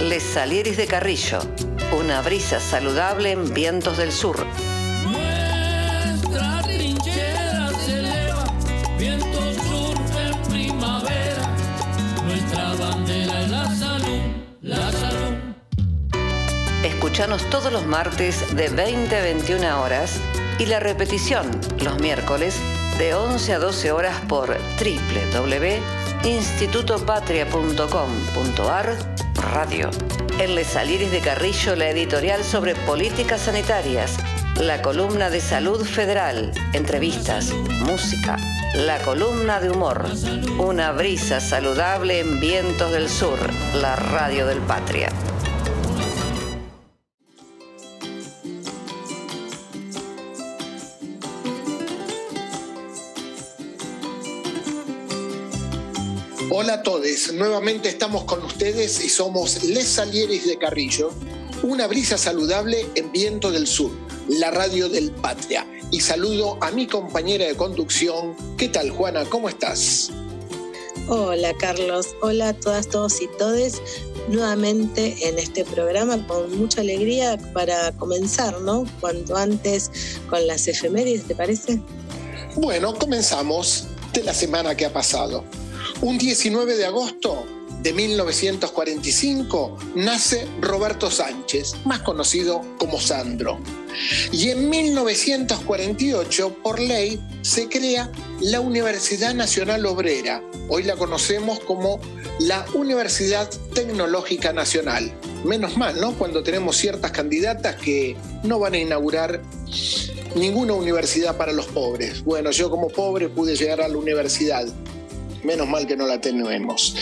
Les Salieris de Carrillo, una brisa saludable en vientos del sur. Nuestra trinchera se eleva, viento sur en primavera. Nuestra bandera es la salud, la salud. Escuchanos todos los martes de 20 a 21 horas y la repetición los miércoles de 11 a 12 horas por www.institutopatria.com.ar Radio. En Les Aliris de Carrillo, la editorial sobre políticas sanitarias, la columna de salud federal, entrevistas, música, la columna de humor, una brisa saludable en vientos del sur, la radio del Patria. Hola a todos, nuevamente estamos con ustedes y somos Les Salieres de Carrillo, una brisa saludable en Viento del Sur, la radio del Patria. Y saludo a mi compañera de conducción. ¿Qué tal, Juana? ¿Cómo estás? Hola, Carlos. Hola a todas, todos y todes. Nuevamente en este programa con mucha alegría para comenzar, ¿no? Cuanto antes con las efemérides, ¿te parece? Bueno, comenzamos de la semana que ha pasado. Un 19 de agosto de 1945 nace Roberto Sánchez, más conocido como Sandro. Y en 1948, por ley, se crea la Universidad Nacional Obrera. Hoy la conocemos como la Universidad Tecnológica Nacional. Menos mal, ¿no? Cuando tenemos ciertas candidatas que no van a inaugurar ninguna universidad para los pobres. Bueno, yo como pobre pude llegar a la universidad menos mal que no la tenemos.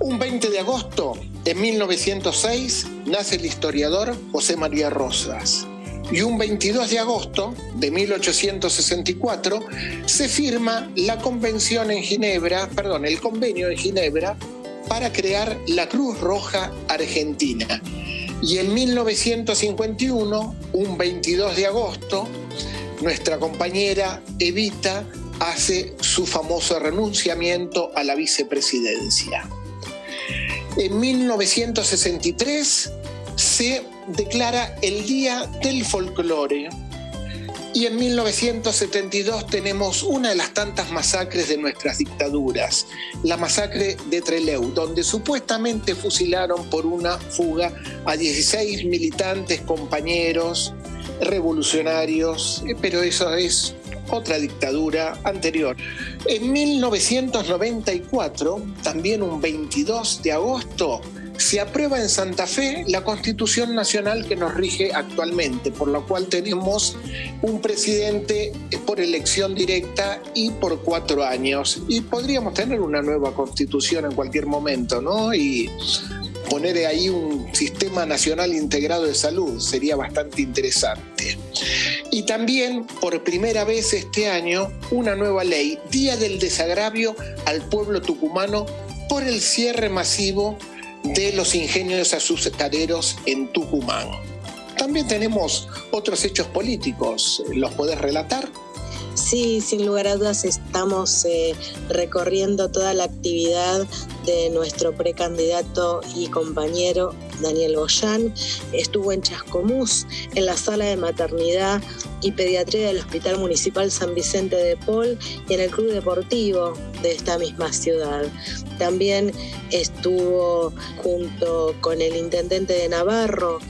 Un 20 de agosto de 1906 nace el historiador José María Rosas. Y un 22 de agosto de 1864 se firma la convención en Ginebra, perdón, el convenio en Ginebra para crear la Cruz Roja Argentina. Y en 1951, un 22 de agosto, nuestra compañera Evita hace su famoso renunciamiento a la vicepresidencia. En 1963 se declara el Día del Folclore y en 1972 tenemos una de las tantas masacres de nuestras dictaduras, la masacre de Trelew, donde supuestamente fusilaron por una fuga a 16 militantes, compañeros, revolucionarios, eh, pero eso es otra dictadura anterior. En 1994, también un 22 de agosto, se aprueba en Santa Fe la constitución nacional que nos rige actualmente, por lo cual tenemos un presidente por elección directa y por cuatro años. Y podríamos tener una nueva constitución en cualquier momento, ¿no? Y poner ahí un sistema nacional integrado de salud sería bastante interesante. Y también, por primera vez este año, una nueva ley, Día del Desagravio al pueblo tucumano por el cierre masivo de los ingenios azucareros en Tucumán. También tenemos otros hechos políticos. ¿Los podés relatar? Sí, sin lugar a dudas estamos eh, recorriendo toda la actividad de nuestro precandidato y compañero Daniel Boyán. Estuvo en Chascomús, en la sala de maternidad y pediatría del Hospital Municipal San Vicente de Paul y en el Club Deportivo de esta misma ciudad. También estuvo junto con el intendente de Navarro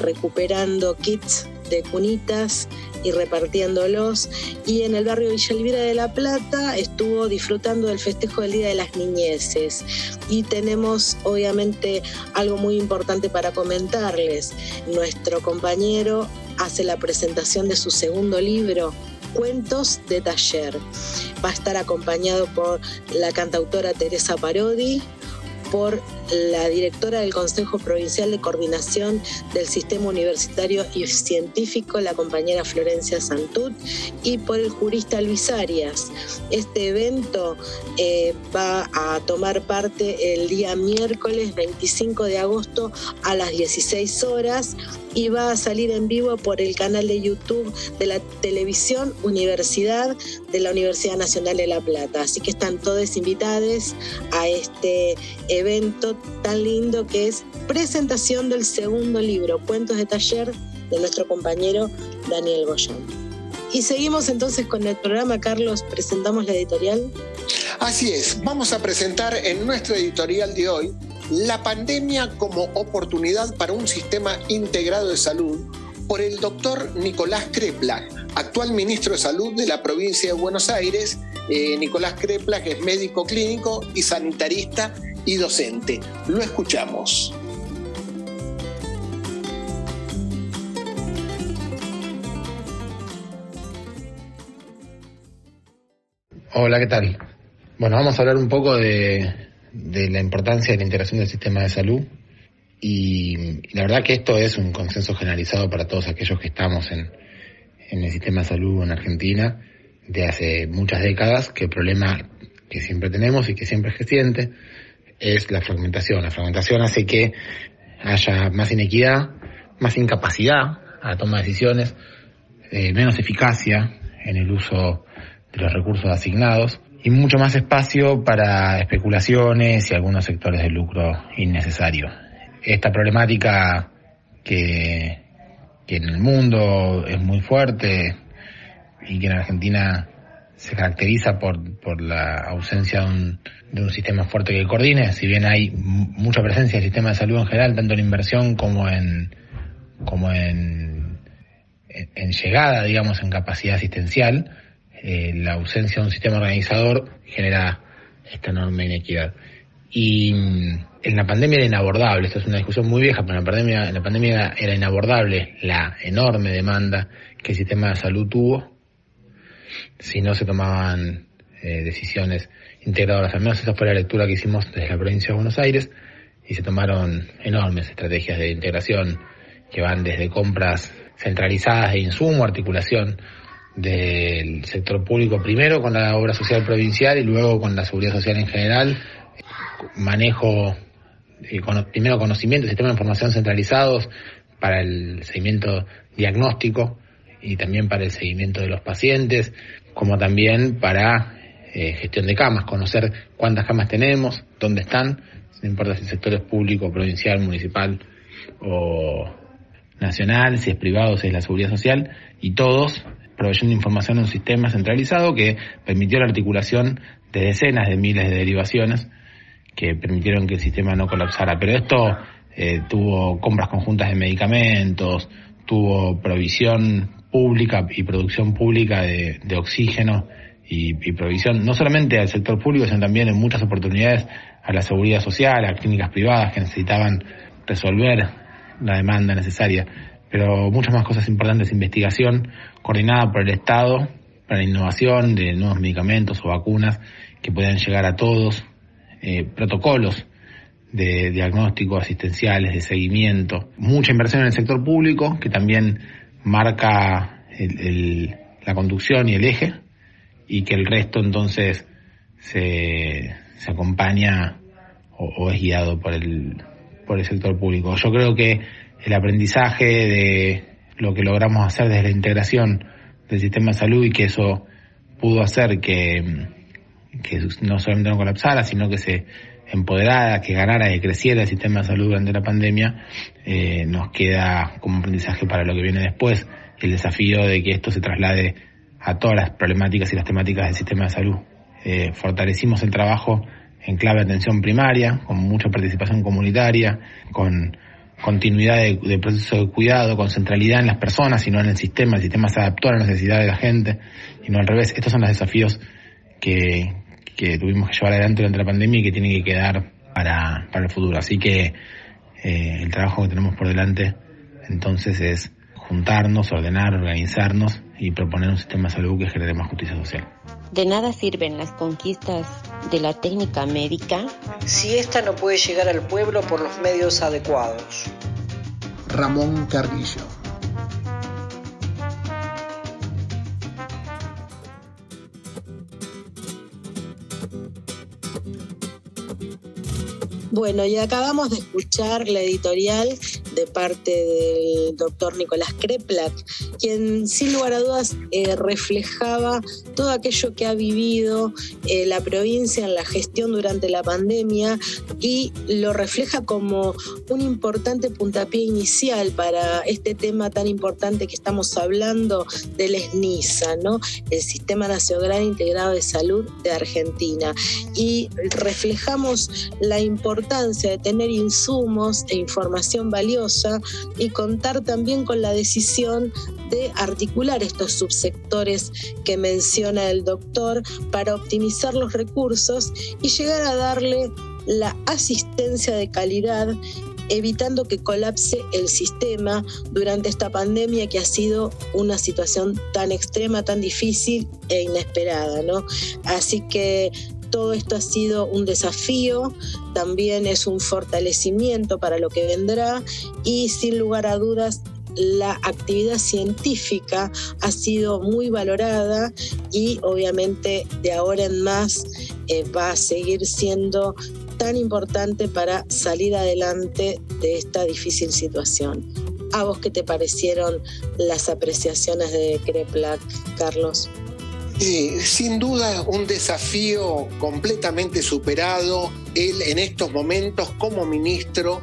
recuperando kits de cunitas y repartiéndolos. Y en el barrio Villa Elvira de La Plata estuvo disfrutando del festejo del Día de las Niñeces. Y tenemos obviamente algo muy importante para comentarles. Nuestro compañero hace la presentación de su segundo libro, Cuentos de Taller. Va a estar acompañado por la cantautora Teresa Parodi, por la directora del Consejo Provincial de Coordinación del Sistema Universitario y Científico, la compañera Florencia Santut, y por el jurista Luis Arias. Este evento eh, va a tomar parte el día miércoles 25 de agosto a las 16 horas y va a salir en vivo por el canal de YouTube de la televisión Universidad de la Universidad Nacional de La Plata. Así que están todos invitados a este evento tan lindo que es presentación del segundo libro, Cuentos de Taller, de nuestro compañero Daniel Goyán. Y seguimos entonces con el programa, Carlos, presentamos la editorial. Así es, vamos a presentar en nuestro editorial de hoy la pandemia como oportunidad para un sistema integrado de salud por el doctor Nicolás Kreplach, actual ministro de Salud de la provincia de Buenos Aires. Eh, Nicolás Kreplach es médico clínico y sanitarista y docente. Lo escuchamos. Hola, ¿qué tal? Bueno, vamos a hablar un poco de, la importancia de la integración del sistema de salud y, la verdad que esto es un consenso generalizado para todos aquellos que estamos en, en el sistema de salud en Argentina de hace muchas décadas, que el problema que siempre tenemos y que siempre es creciente es la fragmentación. La fragmentación hace que haya más inequidad, más incapacidad a toma de decisiones, eh, menos eficacia en el uso de los recursos asignados y mucho más espacio para especulaciones y algunos sectores de lucro innecesarios. Esta problemática que, que en el mundo es muy fuerte y que en Argentina se caracteriza por, por la ausencia de un, de un sistema fuerte que coordine, si bien hay mucha presencia del sistema de salud en general, tanto en inversión como en, como en, en llegada, digamos, en capacidad asistencial, eh, la ausencia de un sistema organizador genera esta enorme inequidad. Y mm, en la pandemia era inabordable, esto es una discusión muy vieja, pero en la pandemia, en la pandemia era inabordable la enorme demanda que el sistema de salud tuvo si no se tomaban eh, decisiones integradoras. Al menos esa fue la lectura que hicimos desde la provincia de Buenos Aires y se tomaron enormes estrategias de integración que van desde compras centralizadas de insumo, articulación del sector público primero con la obra social provincial y luego con la seguridad social en general, manejo, y primero conocimiento, sistema de información centralizados para el seguimiento diagnóstico y también para el seguimiento de los pacientes, como también para eh, gestión de camas, conocer cuántas camas tenemos, dónde están, no importa si el sector es público, provincial, municipal o nacional, si es privado, si es la seguridad social, y todos proveyendo información en un sistema centralizado que permitió la articulación de decenas de miles de derivaciones que permitieron que el sistema no colapsara. Pero esto eh, tuvo compras conjuntas de medicamentos, tuvo provisión pública y producción pública de, oxígeno y, y, provisión no solamente al sector público, sino también en muchas oportunidades a la seguridad social, a clínicas privadas que necesitaban resolver la demanda necesaria. Pero muchas más cosas importantes, investigación coordinada por el Estado para la innovación de nuevos medicamentos o vacunas que puedan llegar a todos, eh, protocolos de diagnóstico, asistenciales, de seguimiento, mucha inversión en el sector público que también marca la conducción y el eje y que el resto entonces se, se acompaña o, o, es guiado por el, por el sector público. Yo creo que el aprendizaje de lo que logramos hacer desde la integración del sistema de salud y que eso pudo hacer que, que no solamente no colapsara, sino que se empoderara, que ganara, que creciera el sistema de salud durante la pandemia, eh, nos queda como aprendizaje para lo que viene después, el desafío de que esto se traslade a todas las problemáticas y las temáticas del sistema de salud. Eh, fortalecimos el trabajo en clave de atención primaria, con mucha participación comunitaria, con continuidad de, proceso de cuidado, con centralidad en las personas y no en el sistema. El sistema se adaptó a la necesidad de la gente y no al revés. Estos son los desafíos que, que tuvimos que llevar adelante durante la pandemia y que tienen que quedar para, para el futuro. Así que eh, el trabajo que tenemos por delante entonces es juntarnos, ordenar, organizarnos y proponer un sistema de salud que genere más justicia social. De nada sirven las conquistas de la técnica médica si ésta no puede llegar al pueblo por los medios adecuados. Ramón Carrillo. Bueno, y acabamos de escuchar la editorial de parte del doctor Nicolás Kreplak, quien sin lugar a dudas eh, reflejaba todo aquello que ha vivido eh, la provincia en la gestión durante la pandemia y lo refleja como un importante puntapié inicial para este tema tan importante que estamos hablando del SNISA, ¿no? el Sistema Nacional Integrado de Salud de Argentina. Y reflejamos la importancia de tener insumos e información valiosa y contar también con la decisión articular estos subsectores que menciona el doctor para optimizar los recursos y llegar a darle la asistencia de calidad evitando que colapse el sistema durante esta pandemia que ha sido una situación tan extrema, tan difícil e inesperada, ¿no? Así que todo esto ha sido un desafío, también es un fortalecimiento para lo que vendrá y sin lugar a dudas la actividad científica ha sido muy valorada y obviamente de ahora en más eh, va a seguir siendo tan importante para salir adelante de esta difícil situación. ¿A vos qué te parecieron las apreciaciones de Kreplak, Carlos? Sin duda un desafío completamente superado. Él en estos momentos como ministro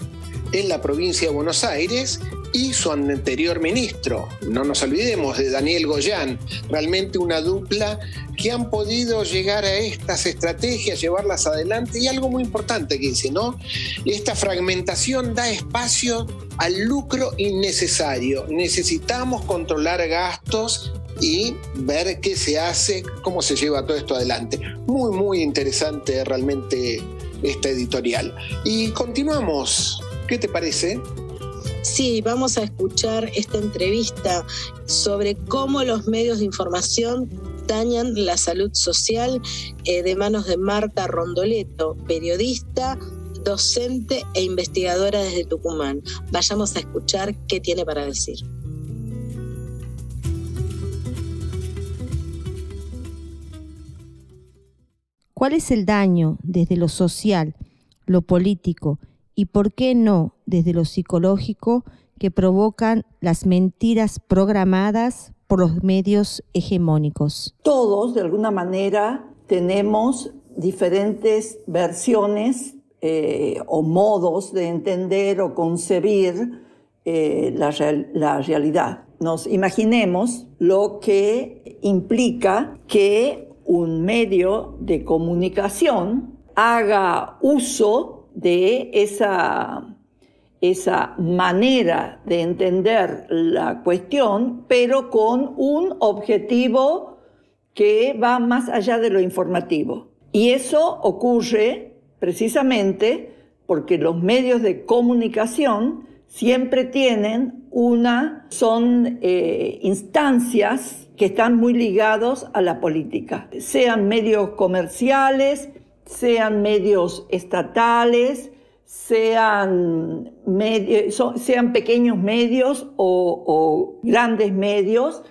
en la provincia de Buenos Aires y su anterior ministro. No nos olvidemos de Daniel Goyán, realmente una dupla que han podido llegar a estas estrategias, llevarlas adelante y algo muy importante que dice, ¿no? Esta fragmentación da espacio al lucro innecesario. Necesitamos controlar gastos y ver qué se hace, cómo se lleva todo esto adelante. Muy, muy interesante realmente esta editorial. Y continuamos. ¿Qué te parece? Sí, vamos a escuchar esta entrevista sobre cómo los medios de información dañan la salud social eh, de manos de Marta Rondoleto, periodista, docente e investigadora desde Tucumán. Vayamos a escuchar qué tiene para decir. ¿Cuál es el daño desde lo social, lo político y, por qué no, desde lo psicológico que provocan las mentiras programadas por los medios hegemónicos. Todos, de alguna manera, tenemos diferentes versiones eh, o modos de entender o concebir eh, la, la realidad. Nos imaginemos lo que implica que un medio de comunicación haga uso de esa, esa manera de entender la cuestión, pero con un objetivo que va más allá de lo informativo. Y eso ocurre precisamente porque los medios de comunicación siempre tienen una, son eh, instancias que están muy ligados a la política, sean medios comerciales, sean medios estatales, sean, pequeños medios o, grandes medios,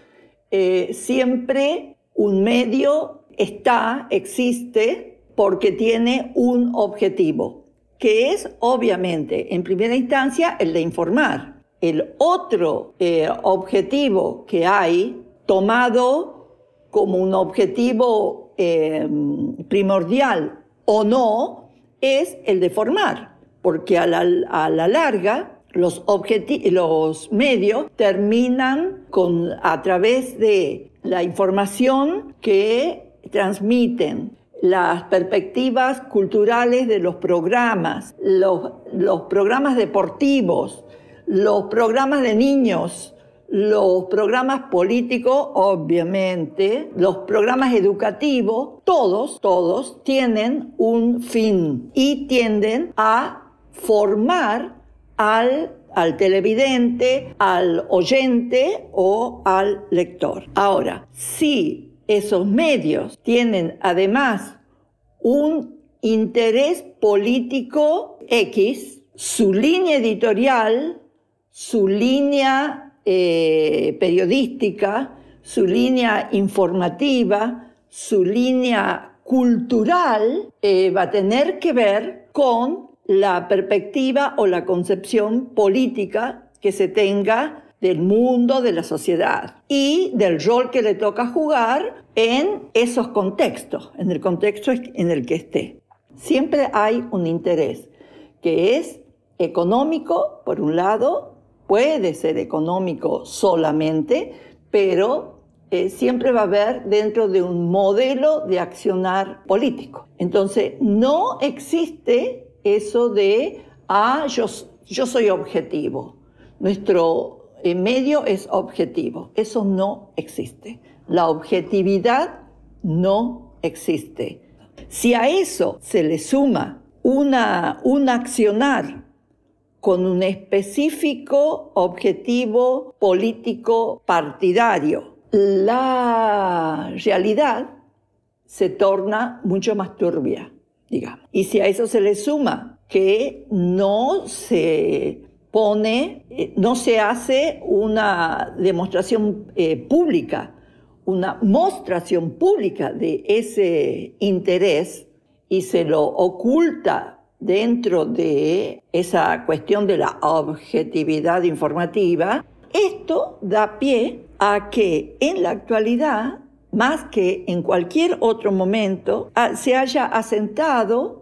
eh, siempre un medio está, existe, porque tiene un objetivo, que es obviamente, en primera instancia, el de informar. El otro eh, objetivo que hay, tomado como un objetivo eh, primordial o no es el de formar, porque a la, larga los, los medios terminan con, a través de la información que transmiten, las perspectivas culturales de los programas, los, los programas deportivos, los programas de niños, los programas políticos, obviamente, los programas educativos, todos, todos tienen un fin y tienden a formar al, al televidente, al oyente o al lector. Ahora, si esos medios tienen además un interés político X, su línea editorial, su línea eh, periodística, su línea informativa, su línea cultural, eh, va a tener que ver con la perspectiva o la concepción política que se tenga del mundo, de la sociedad y del rol que le toca jugar en esos contextos, en el contexto en el que esté. Siempre hay un interés que es económico, por un lado, puede ser económico solamente, pero eh, siempre va a haber dentro de un modelo de accionar político. Entonces, no existe eso de, ah, yo, soy objetivo. Nuestro en medio es objetivo. Eso no existe. La objetividad no existe. Si a eso se le suma una, un accionar con un específico objetivo político partidario, la realidad se torna mucho más turbia, Y si a eso se le suma que no se pone, eh, no se hace una demostración eh, pública, una mostración pública de ese interés y se lo oculta dentro de esa cuestión de la objetividad informativa, esto da pie a que en la actualidad, más que en cualquier otro momento, ah, se haya asentado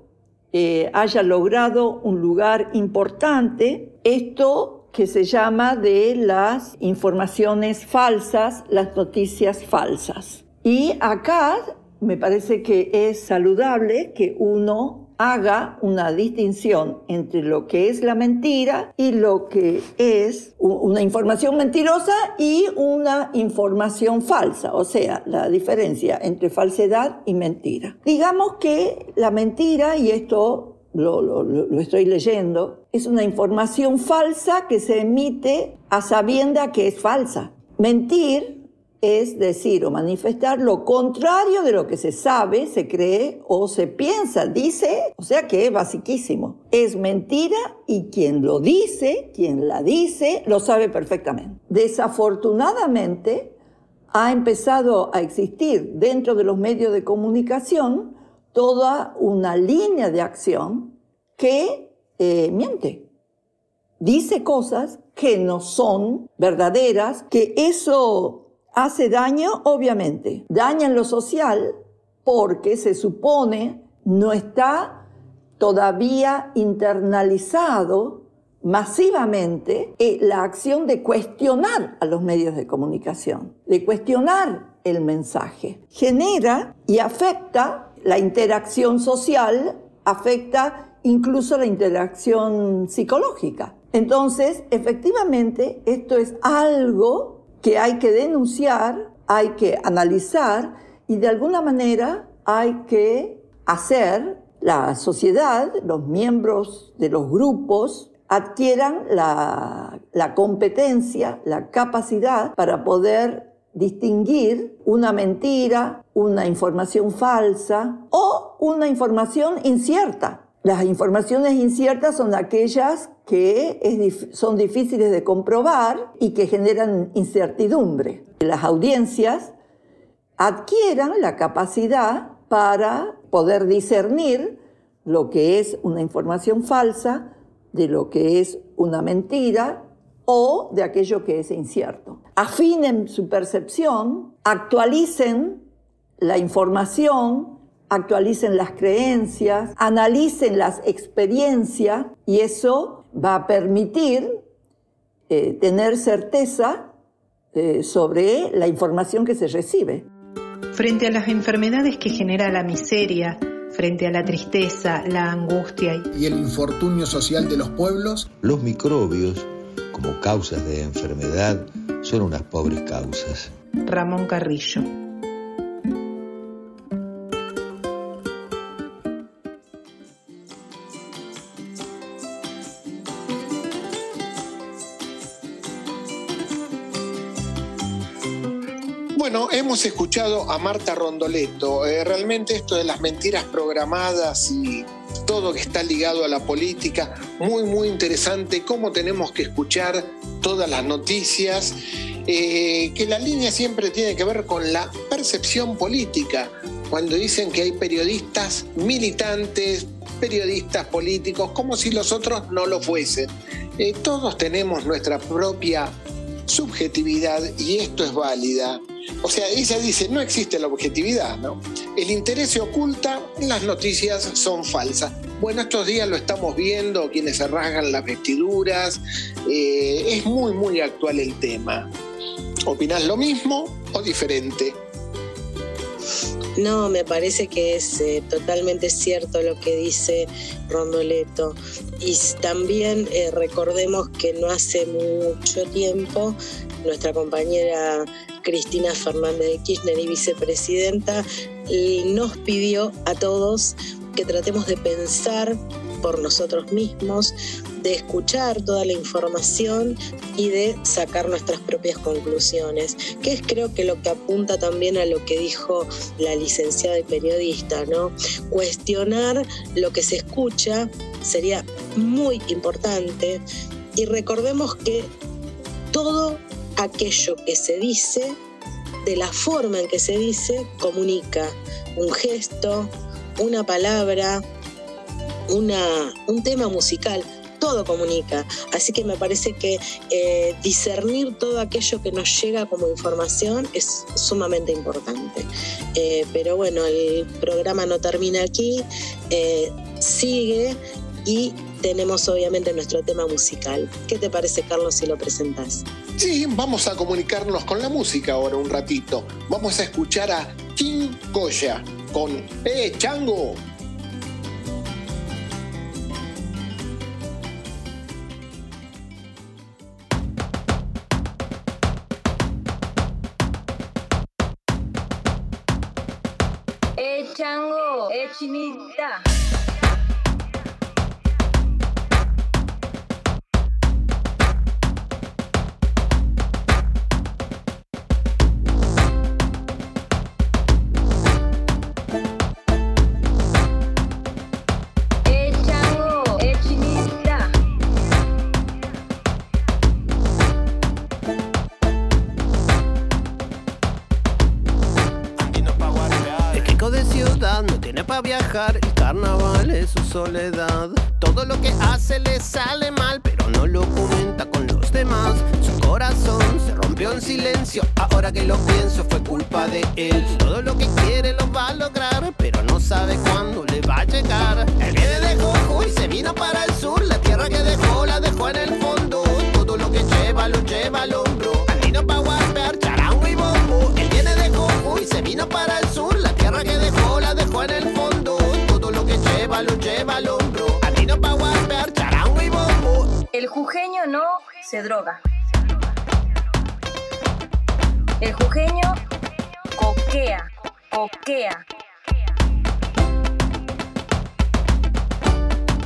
eh, haya logrado un lugar importante, esto que se llama de las informaciones falsas, las noticias falsas. Y acá me parece que es saludable que uno haga una distinción entre lo que es la mentira y lo que es una información mentirosa y una información falsa, o sea, la diferencia entre falsedad y mentira. Digamos que la mentira, y esto lo, lo, estoy leyendo, es una información falsa que se emite a sabienda que es falsa. Mentir es decir o manifestar lo contrario de lo que se sabe, se cree o se piensa, dice, o sea que es basiquísimo. Es mentira y quien lo dice, quien la dice, lo sabe perfectamente. Desafortunadamente, ha empezado a existir dentro de los medios de comunicación toda una línea de acción que eh, miente. Dice cosas que no son verdaderas, que eso hace daño, obviamente. Daña en lo social porque se supone no está todavía internalizado masivamente la acción de cuestionar a los medios de comunicación, de cuestionar el mensaje. Genera y afecta la interacción social, afecta incluso la interacción psicológica. Entonces, efectivamente, esto es algo que hay que denunciar, hay que analizar y de alguna manera hay que hacer la sociedad, los miembros de los grupos, adquieran la, la competencia, la capacidad para poder distinguir una mentira, una información falsa o una información incierta. Las informaciones inciertas son aquellas que son difíciles de comprobar y que generan incertidumbre. Las audiencias adquieran la capacidad para poder discernir lo que es una información falsa de lo que es una mentira o de aquello que es incierto. Afinen su percepción, actualicen la información actualicen las creencias, analicen las experiencias y eso va a permitir eh, tener certeza eh, sobre la información que se recibe. Frente a las enfermedades que genera la miseria, frente a la tristeza, la angustia y el infortunio social de los pueblos, los microbios, como causas de enfermedad, son unas pobres causas. Ramón Carrillo. Hemos escuchado a Marta Rondoleto. Eh, realmente esto de las mentiras programadas y todo que está ligado a la política, muy, muy interesante, cómo tenemos que escuchar todas las noticias, eh, que la línea siempre tiene que ver con la percepción política, cuando dicen que hay periodistas militantes periodistas políticos, como si los otros no lo fuesen. Eh, todos tenemos nuestra propia subjetividad y esto es válida. O sea, ella dice, no existe la objetividad, ¿no? El interés se oculta, las noticias son falsas. Bueno, estos días lo estamos viendo, quienes se rasgan las vestiduras, eh, es muy, muy actual el tema. ¿Opinás lo mismo o diferente? No, me parece que es eh, totalmente cierto lo que dice Rondoleto. Y también eh, recordemos que no hace mucho tiempo nuestra compañera Cristina Fernández de Kirchner y vicepresidenta nos pidió a todos que tratemos de pensar por nosotros mismos, de escuchar toda la información y de sacar nuestras propias conclusiones, que es creo que lo que apunta también a lo que dijo la licenciada y periodista, ¿no? Cuestionar lo que se escucha sería muy importante y recordemos que todo aquello que se dice, de la forma en que se dice, comunica un gesto, una palabra, una, un tema musical, todo comunica. Así que me parece que eh, discernir todo aquello que nos llega como información es sumamente importante. Eh, pero bueno, el programa no termina aquí, eh, sigue y tenemos obviamente nuestro tema musical. ¿Qué te parece, Carlos, si lo presentas? Sí, vamos a comunicarnos con la música ahora un ratito. Vamos a escuchar a King Koya con ¡Eh, Chango! ¡Eh, Chango! ¡Eh, Chinita! Él. Todo lo que quiere lo va a lograr, pero no sabe cuándo le va a llegar. Él viene de Jojo y se vino para el sur, la tierra que dejó la dejó en el fondo. Todo lo que lleva lo lleva al hombro. Andino pa' guapear, charango y bombo. Él viene de Jojo y se vino para el sur, la tierra que dejó la dejó en el fondo. Todo lo que lleva lo lleva al hombro. Andino pa' guapear, charango y bombo. El jujeño no se droga. El jujeño coquea, coquea.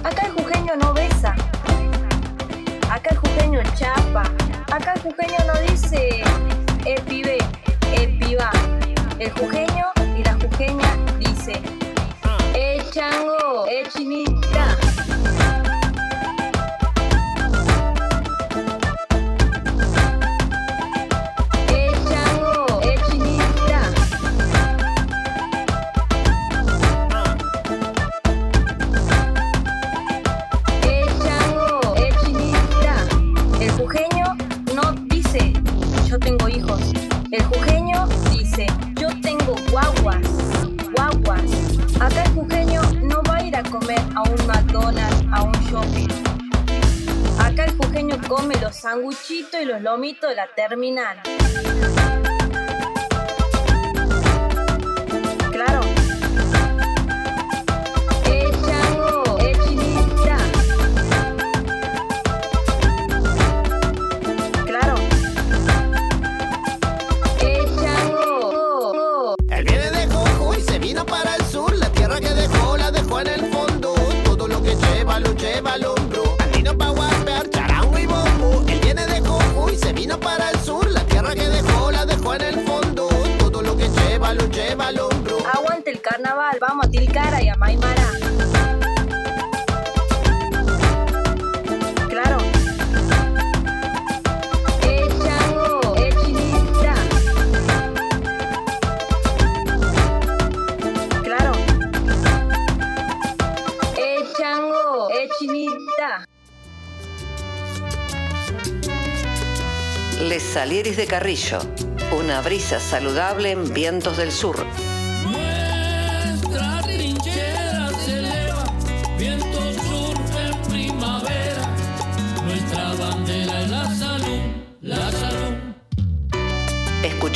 Acá el jujeño no besa. Acá el jujeño chapa. Acá el jujeño no dice el pibe, el piba. El jujeño y la jujeña dice el chango, el chinita. Come los sanguchitos y los lomitos de la terminal. Claro. carnaval, vamos a Tilcara y a Maimara. Claro. Eh, chango. Claro. Eh, chango. Les Salieris de Carrillo, una brisa saludable en vientos del sur.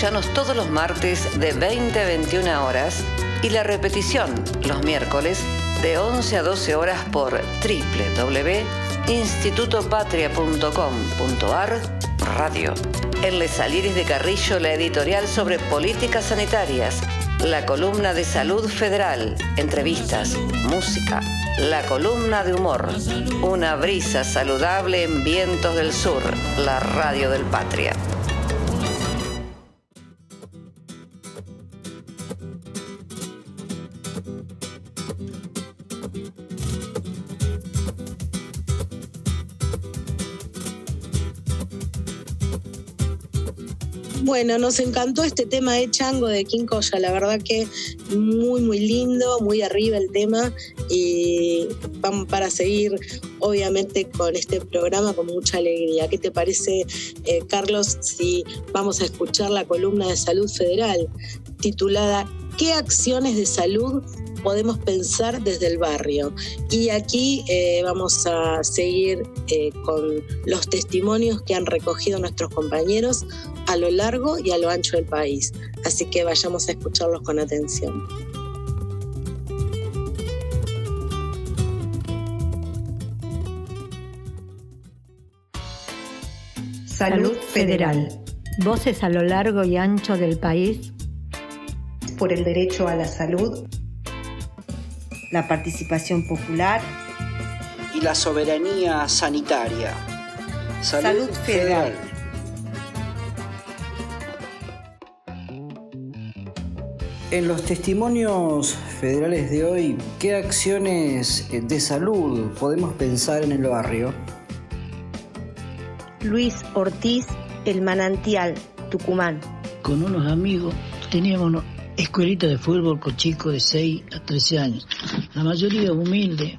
Todos los martes de 20 a 21 horas y la repetición los miércoles de 11 a 12 horas por www.institutopatria.com.ar Radio. En Les Salieres de Carrillo, la editorial sobre políticas sanitarias, la columna de salud federal, entrevistas, música, la columna de humor, una brisa saludable en vientos del sur, la radio del Patria. Bueno, nos encantó este tema de Chango de King la verdad que muy, muy lindo, muy arriba el tema y vamos para seguir obviamente con este programa con mucha alegría. ¿Qué te parece, eh, Carlos, si vamos a escuchar la columna de salud federal titulada ¿Qué acciones de salud podemos pensar desde el barrio? Y aquí eh, vamos a seguir eh, con los testimonios que han recogido nuestros compañeros a lo largo y a lo ancho del país. Así que vayamos a escucharlos con atención. Salud Federal. Voces a lo largo y ancho del país por el derecho a la salud, La participación popular. y la soberanía sanitaria. Salud Federal. En los testimonios federales de hoy, ¿qué acciones de salud podemos pensar en el barrio? Luis Ortiz, El Manantial, Tucumán. Con unos amigos teníamos escuelita de fútbol con chicos de 6 a 13 años. La mayoría humilde,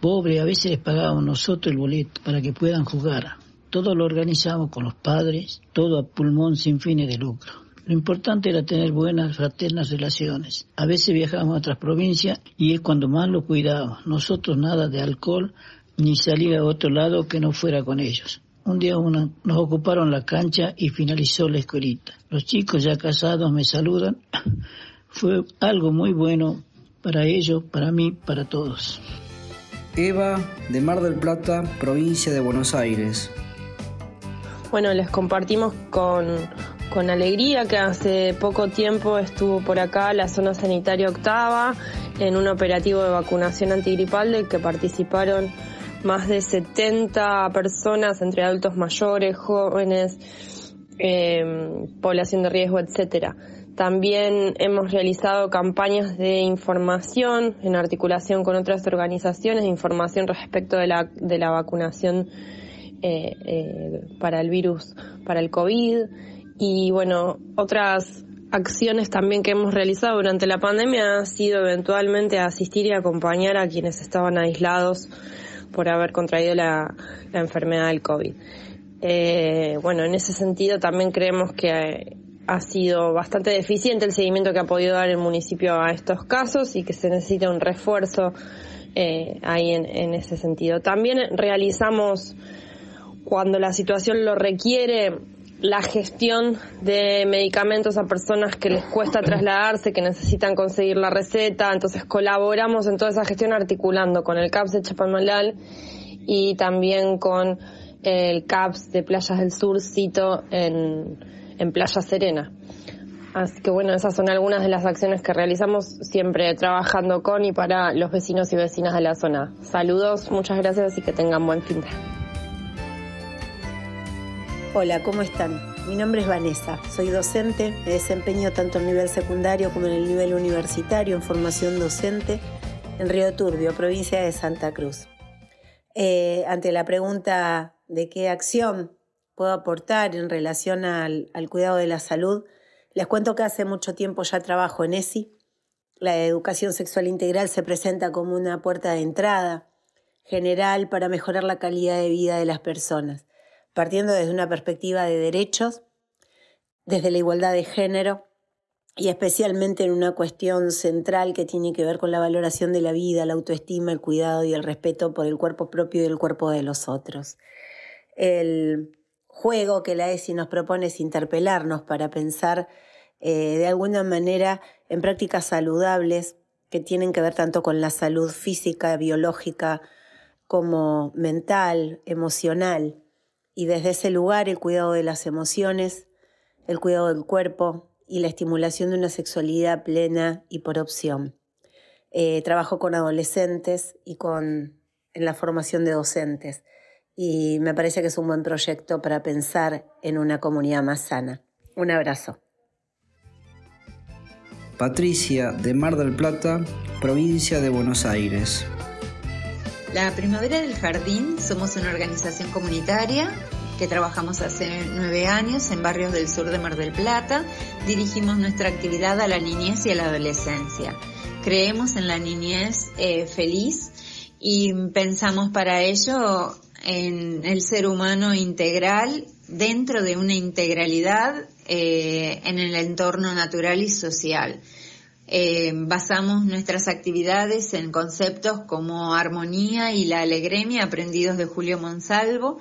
pobre, a veces les pagábamos nosotros el boleto para que puedan jugar. Todo lo organizamos con los padres, todo a pulmón sin fines de lucro. Lo importante era tener buenas, fraternas relaciones. A veces viajábamos a otras provincias y es cuando más lo cuidábamos. Nosotros nada de alcohol ni salir a otro lado que no fuera con ellos. Un día una- nos ocuparon la cancha y finalizó la escuelita. Los chicos ya casados me saludan. Fue algo muy bueno para ellos, para mí, para todos. Eva, de Mar del Plata, provincia de Buenos Aires. Bueno, les compartimos con, con alegría que hace poco tiempo estuvo por acá la zona sanitaria octava en un operativo de vacunación antigripal del que participaron más de 70 personas entre adultos mayores, jóvenes, eh, población de riesgo, etcétera. También hemos realizado campañas de información en articulación con otras organizaciones de información respecto de la, de la vacunación eh, eh, para el virus, para el COVID. Y bueno, otras acciones también que hemos realizado durante la pandemia ha sido eventualmente asistir y acompañar a quienes estaban aislados por haber contraído la, la enfermedad del COVID. Eh, bueno, en ese sentido también creemos que ha sido bastante deficiente el seguimiento que ha podido dar el municipio a estos casos y que se necesita un refuerzo eh, ahí en, en ese sentido. También realizamos, cuando la situación lo requiere, la gestión de medicamentos a personas que les cuesta trasladarse, que necesitan conseguir la receta, entonces colaboramos en toda esa gestión articulando con el CAPS de Chapamalal y también con el CAPS de Playas del Sur, Cito, en, en Playa Serena. Así que bueno, esas son algunas de las acciones que realizamos siempre trabajando con y para los vecinos y vecinas de la zona. Saludos, muchas gracias y que tengan buen fin de Hola, ¿cómo están? Mi nombre es Vanessa, soy docente, me desempeño tanto en nivel secundario como en el nivel universitario en formación docente en Río Turbio, provincia de Santa Cruz. Eh, ante la pregunta de qué acción puedo aportar en relación al, al cuidado de la salud, les cuento que hace mucho tiempo ya trabajo en ESI. La educación sexual integral se presenta como una puerta de entrada general para mejorar la calidad de vida de las personas partiendo desde una perspectiva de derechos, desde la igualdad de género y especialmente en una cuestión central que tiene que ver con la valoración de la vida, la autoestima, el cuidado y el respeto por el cuerpo propio y el cuerpo de los otros. El juego que la ESI nos propone es interpelarnos para pensar eh, de alguna manera en prácticas saludables que tienen que ver tanto con la salud física, biológica, como mental, emocional. Y desde ese lugar el cuidado de las emociones, el cuidado del cuerpo y la estimulación de una sexualidad plena y por opción. Eh, trabajo con adolescentes y con, en la formación de docentes y me parece que es un buen proyecto para pensar en una comunidad más sana. Un abrazo. Patricia de Mar del Plata, provincia de Buenos Aires. La Primavera del Jardín somos una organización comunitaria que trabajamos hace nueve años en barrios del sur de Mar del Plata. Dirigimos nuestra actividad a la niñez y a la adolescencia. Creemos en la niñez eh, feliz y pensamos para ello en el ser humano integral dentro de una integralidad eh, en el entorno natural y social eh, basamos nuestras actividades en conceptos como armonía y la alegremia aprendidos de Julio Monsalvo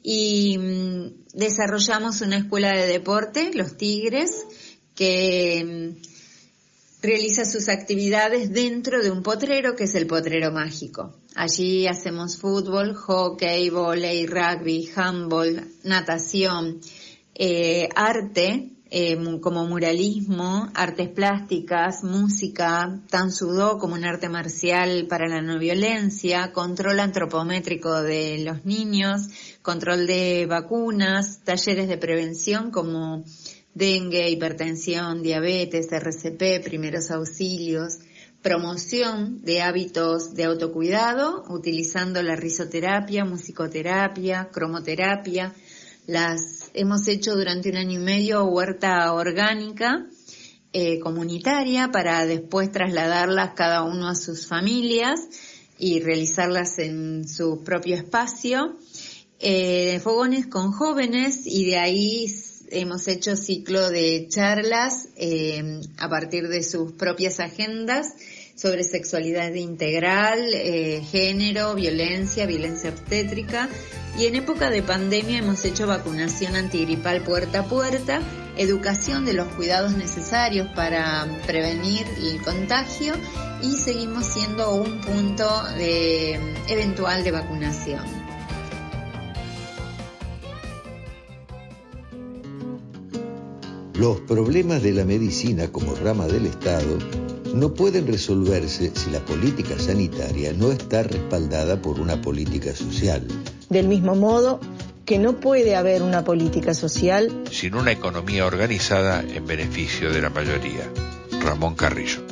y mm, desarrollamos una escuela de deporte, Los Tigres, que mm, realiza sus actividades dentro de un potrero que es el potrero mágico. Allí hacemos fútbol, hockey, volei, rugby, handball, natación, eh, arte eh, como muralismo, artes plásticas, música, tan sudó como un arte marcial para la no violencia, control antropométrico de los niños, control de vacunas, talleres de prevención como dengue, hipertensión, diabetes, RCP, primeros auxilios, promoción de hábitos de autocuidado utilizando la risoterapia, musicoterapia, cromoterapia. Las hemos hecho durante un año y medio huerta orgánica eh, comunitaria para después trasladarlas cada uno a sus familias y realizarlas en su propio espacio. Eh, fogones con jóvenes y de ahí hemos hecho ciclo de charlas eh, a partir de sus propias agendas sobre sexualidad integral, eh, género, violencia, violencia obstétrica y en época de pandemia hemos hecho vacunación antigripal puerta a puerta, educación de los cuidados necesarios para prevenir el contagio y seguimos siendo un punto de, eventual de vacunación. Los problemas de la medicina como rama del Estado no pueden resolverse si la política sanitaria no está respaldada por una política social. Del mismo modo que no puede haber una política social sin una economía organizada en beneficio de la mayoría. Ramón Carrillo.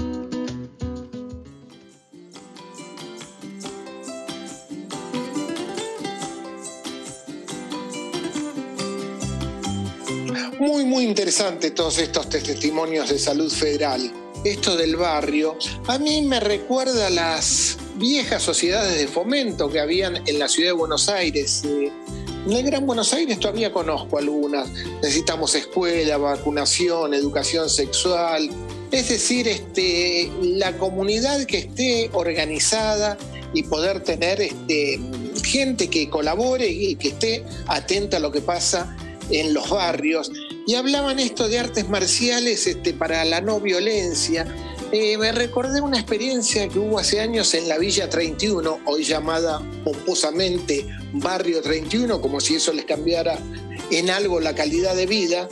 Muy, muy interesante todos estos testimonios de salud federal. Esto del barrio, a mí me recuerda a las viejas sociedades de fomento que habían en la ciudad de Buenos Aires. Eh, en el Gran Buenos Aires todavía conozco algunas. Necesitamos escuela, vacunación, educación sexual. Es decir, este, la comunidad que esté organizada y poder tener este, gente que colabore y que esté atenta a lo que pasa en los barrios y hablaban esto de artes marciales este, para la no violencia. Eh, me recordé una experiencia que hubo hace años en la Villa 31, hoy llamada pomposamente Barrio 31, como si eso les cambiara en algo la calidad de vida,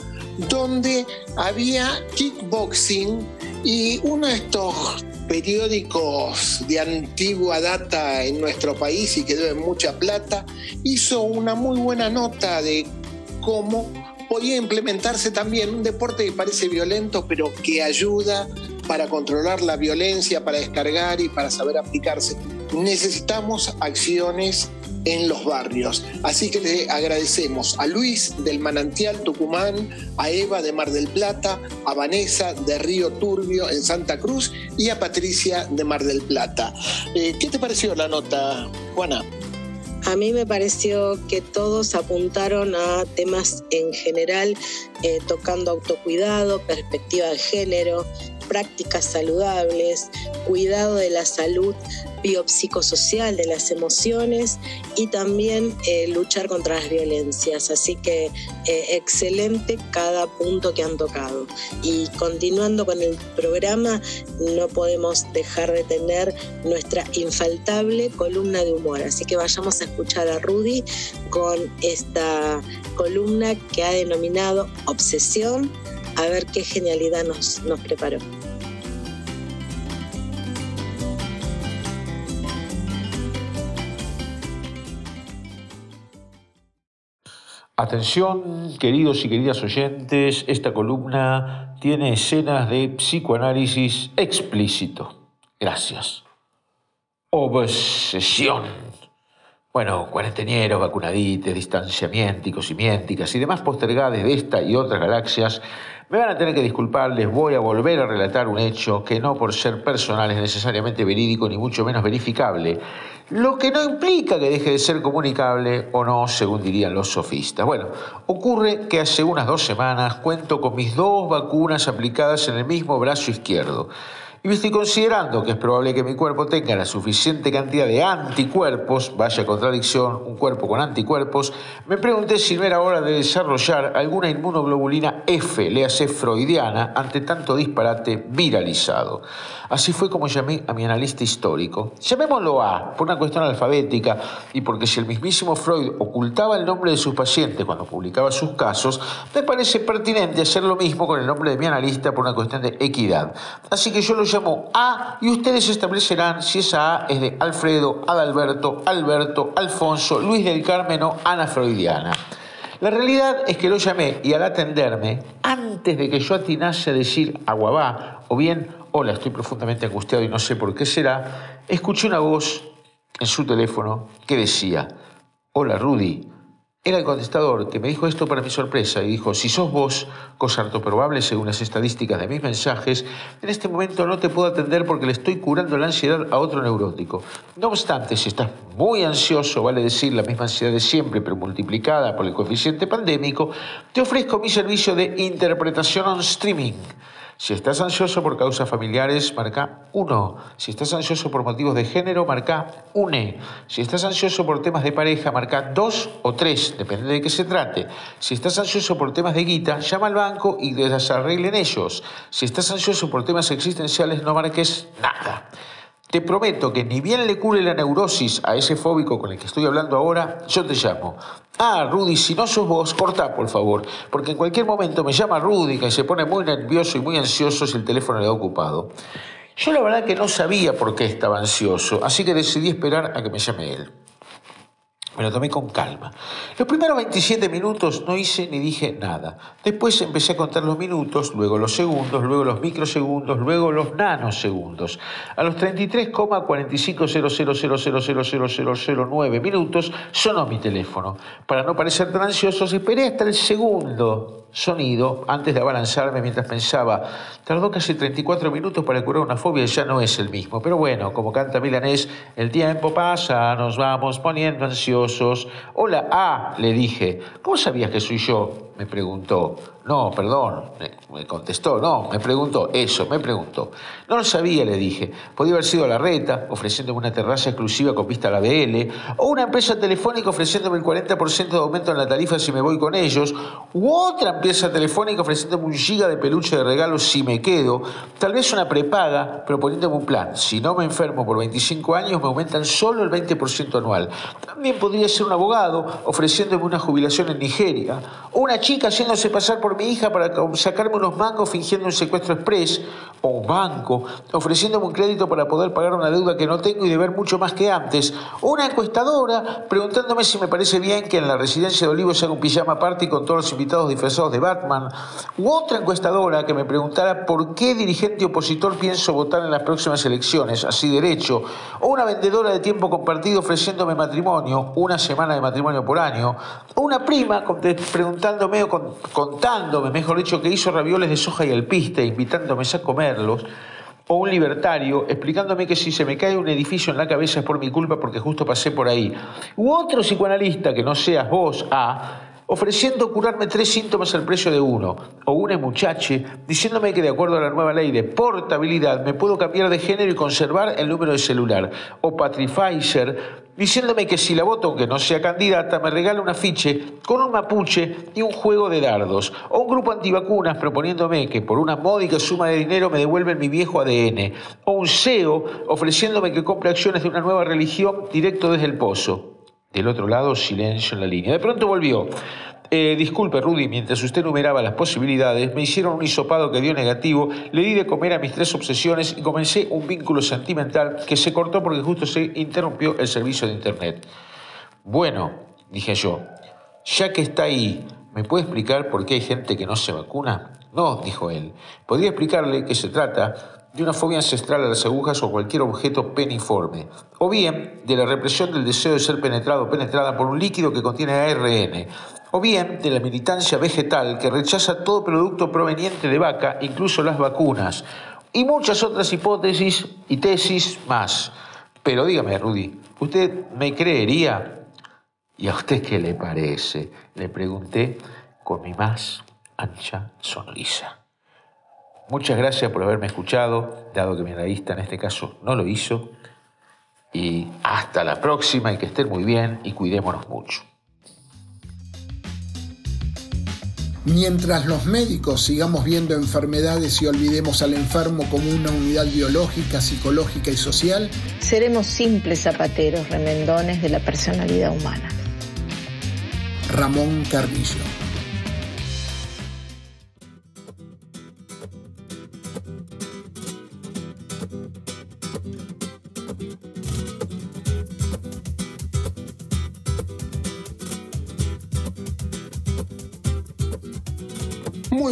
donde había kickboxing y uno de estos periódicos de antigua data en nuestro país y que deben mucha plata, hizo una muy buena nota de cómo podía implementarse también un deporte que parece violento, pero que ayuda para controlar la violencia, para descargar y para saber aplicarse. Necesitamos acciones en los barrios. Así que le agradecemos a Luis del Manantial Tucumán, a Eva de Mar del Plata, a Vanessa de Río Turbio en Santa Cruz y a Patricia de Mar del Plata. Eh, ¿Qué te pareció la nota, Juana? A mí me pareció que todos apuntaron a temas en general, eh, tocando autocuidado, perspectiva de género, prácticas saludables, cuidado de la salud biopsicosocial de las emociones y también eh, luchar contra las violencias. Así que eh, excelente cada punto que han tocado. Y continuando con el programa, no podemos dejar de tener nuestra infaltable columna de humor. Así que vayamos a escuchar a Rudy con esta columna que ha denominado Obsesión, a ver qué genialidad nos, nos preparó. Atención, queridos y queridas oyentes, esta columna tiene escenas de psicoanálisis explícito. Gracias. Obsesión. Bueno, cuarentenieros, vacunadites, distanciamientos y y demás postergades de esta y otras galaxias me van a tener que disculpar, les voy a volver a relatar un hecho que no por ser personal es necesariamente verídico ni mucho menos verificable, lo que no implica que deje de ser comunicable o no, según dirían los sofistas. Bueno, ocurre que hace unas dos semanas cuento con mis dos vacunas aplicadas en el mismo brazo izquierdo. Y estoy considerando que es probable que mi cuerpo tenga la suficiente cantidad de anticuerpos, vaya contradicción, un cuerpo con anticuerpos, me pregunté si no era hora de desarrollar alguna inmunoglobulina F, le hace freudiana, ante tanto disparate viralizado. Así fue como llamé a mi analista histórico. Llamémoslo A, por una cuestión alfabética y porque si el mismísimo Freud ocultaba el nombre de sus pacientes cuando publicaba sus casos, me parece pertinente hacer lo mismo con el nombre de mi analista por una cuestión de equidad. Así que yo lo llamo A y ustedes establecerán si esa A es de Alfredo, Adalberto, Alberto, Alfonso, Luis del Carmen o Ana Freudiana. La realidad es que lo llamé y al atenderme, antes de que yo atinase a decir aguabá o bien hola, estoy profundamente angustiado y no sé por qué será, escuché una voz en su teléfono que decía, hola Rudy. Era el contestador que me dijo esto para mi sorpresa y dijo, si sos vos, cosa harto probable según las estadísticas de mis mensajes, en este momento no te puedo atender porque le estoy curando la ansiedad a otro neurótico. No obstante, si estás muy ansioso, vale decir la misma ansiedad de siempre, pero multiplicada por el coeficiente pandémico, te ofrezco mi servicio de interpretación on streaming. Si estás ansioso por causas familiares, marca 1. Si estás ansioso por motivos de género, marca 1. Si estás ansioso por temas de pareja, marca 2 o 3, depende de qué se trate. Si estás ansioso por temas de guita, llama al banco y les arreglen ellos. Si estás ansioso por temas existenciales, no marques nada. Te prometo que ni bien le cure la neurosis a ese fóbico con el que estoy hablando ahora, yo te llamo. Ah, Rudy, si no sos vos, corta, por favor, porque en cualquier momento me llama Rudy, que se pone muy nervioso y muy ansioso si el teléfono le ha ocupado. Yo la verdad que no sabía por qué estaba ansioso, así que decidí esperar a que me llame él. Me lo tomé con calma. Los primeros 27 minutos no hice ni dije nada. Después empecé a contar los minutos, luego los segundos, luego los microsegundos, luego los nanosegundos. A los 33,4500000009 minutos sonó mi teléfono. Para no parecer tan ansiosos, esperé hasta el segundo sonido antes de abalanzarme mientras pensaba, tardó casi 34 minutos para curar una fobia y ya no es el mismo. Pero bueno, como canta Milanés, el tiempo pasa, nos vamos poniendo ansiosos. Hola, ah, le dije, ¿cómo sabías que soy yo? Me preguntó. No, perdón, me contestó, no, me preguntó, eso, me preguntó. No lo sabía, le dije. Podía haber sido la reta, ofreciéndome una terraza exclusiva con vista a la BL, o una empresa telefónica ofreciéndome el 40% de aumento en la tarifa si me voy con ellos, u otra empresa telefónica ofreciéndome un giga de peluche de regalo si me quedo, tal vez una prepaga proponiéndome un plan. Si no me enfermo por 25 años, me aumentan solo el 20% anual. También podría ser un abogado ofreciéndome una jubilación en Nigeria, o una chica haciéndose pasar por mi hija para sacarme unos mangos fingiendo un secuestro express, o un banco, ofreciéndome un crédito para poder pagar una deuda que no tengo y deber mucho más que antes, una encuestadora preguntándome si me parece bien que en la residencia de Olivos haga un pijama party con todos los invitados disfrazados de Batman, u otra encuestadora que me preguntara por qué dirigente opositor pienso votar en las próximas elecciones, así derecho, o una vendedora de tiempo compartido ofreciéndome matrimonio, una semana de matrimonio por año, o una prima preguntándome o mejor dicho, que hizo ravioles de soja y alpiste, invitándome a comerlos, o un libertario explicándome que si se me cae un edificio en la cabeza es por mi culpa porque justo pasé por ahí. U otro psicoanalista que no seas vos, A, ofreciendo curarme tres síntomas al precio de uno, o una muchache diciéndome que de acuerdo a la nueva ley de portabilidad me puedo cambiar de género y conservar el número de celular, o Patrificer diciéndome que si la voto aunque no sea candidata me regala un afiche con un mapuche y un juego de dardos, o un grupo antivacunas proponiéndome que por una módica suma de dinero me devuelven mi viejo ADN, o un CEO ofreciéndome que compre acciones de una nueva religión directo desde el pozo. Del otro lado, silencio en la línea. De pronto volvió. Eh, disculpe, Rudy, mientras usted enumeraba las posibilidades, me hicieron un hisopado que dio negativo, le di de comer a mis tres obsesiones y comencé un vínculo sentimental que se cortó porque justo se interrumpió el servicio de Internet. Bueno, dije yo, ya que está ahí, ¿me puede explicar por qué hay gente que no se vacuna? No, dijo él. Podría explicarle que se trata de una fobia ancestral a las agujas o cualquier objeto peniforme, o bien de la represión del deseo de ser penetrado o penetrada por un líquido que contiene ARN, o bien de la militancia vegetal que rechaza todo producto proveniente de vaca, incluso las vacunas, y muchas otras hipótesis y tesis más. Pero dígame, Rudy, ¿usted me creería? ¿Y a usted qué le parece? Le pregunté con mi más ancha sonrisa. Muchas gracias por haberme escuchado, dado que mi analista en este caso no lo hizo. Y hasta la próxima y que estén muy bien y cuidémonos mucho. Mientras los médicos sigamos viendo enfermedades y olvidemos al enfermo como una unidad biológica, psicológica y social, seremos simples zapateros remendones de la personalidad humana. Ramón Carrillo.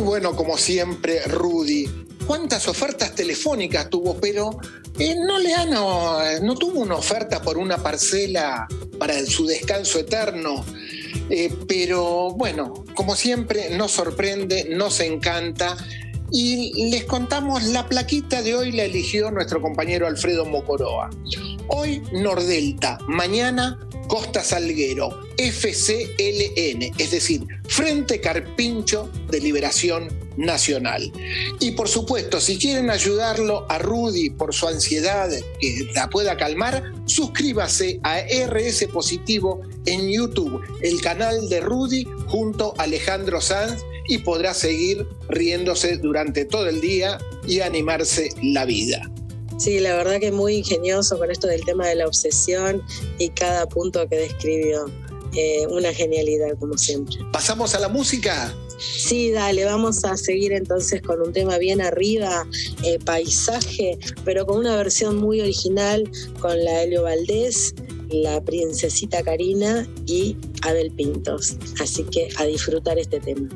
Bueno, como siempre, Rudy. ¿Cuántas ofertas telefónicas tuvo? Pero eh, no le han, no, tuvo una oferta por una parcela para su descanso eterno. Eh, pero bueno, como siempre, nos sorprende, nos encanta. Y les contamos, la plaquita de hoy la eligió nuestro compañero Alfredo Mocoroa. Hoy Nordelta, mañana Costa Salguero, FCLN, es decir, Frente Carpincho de Liberación Nacional. Y por supuesto, si quieren ayudarlo a Rudy por su ansiedad, que la pueda calmar, suscríbase a RS Positivo en YouTube, el canal de Rudy junto a Alejandro Sanz y podrá seguir riéndose durante todo el día y animarse la vida. Sí, la verdad que muy ingenioso con esto del tema de la obsesión y cada punto que describió. Eh, una genialidad, como siempre. ¿Pasamos a la música? Sí, dale, vamos a seguir entonces con un tema bien arriba, eh, paisaje, pero con una versión muy original con la Helio Valdés, la princesita Karina y Abel Pintos. Así que a disfrutar este tema.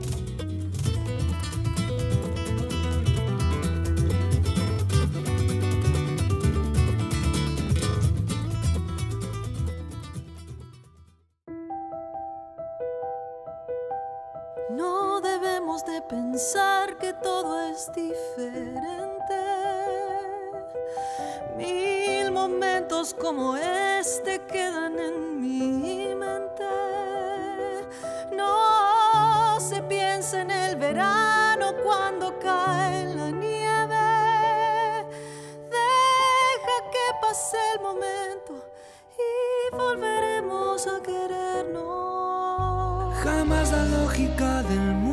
Pensar que todo es diferente. Mil momentos como este quedan en mi mente. No se piensa en el verano cuando cae la nieve. Deja que pase el momento y volveremos a querernos. Jamás la lógica del mundo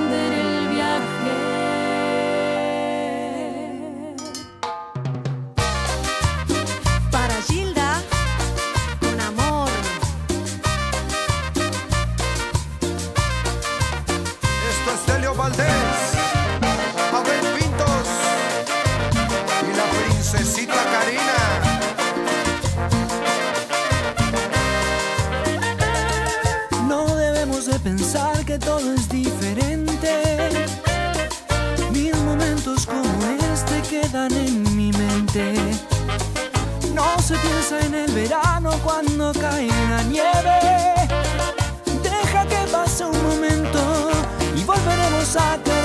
cuando cae la nieve. Deja que pase un momento y volveremos a querernos.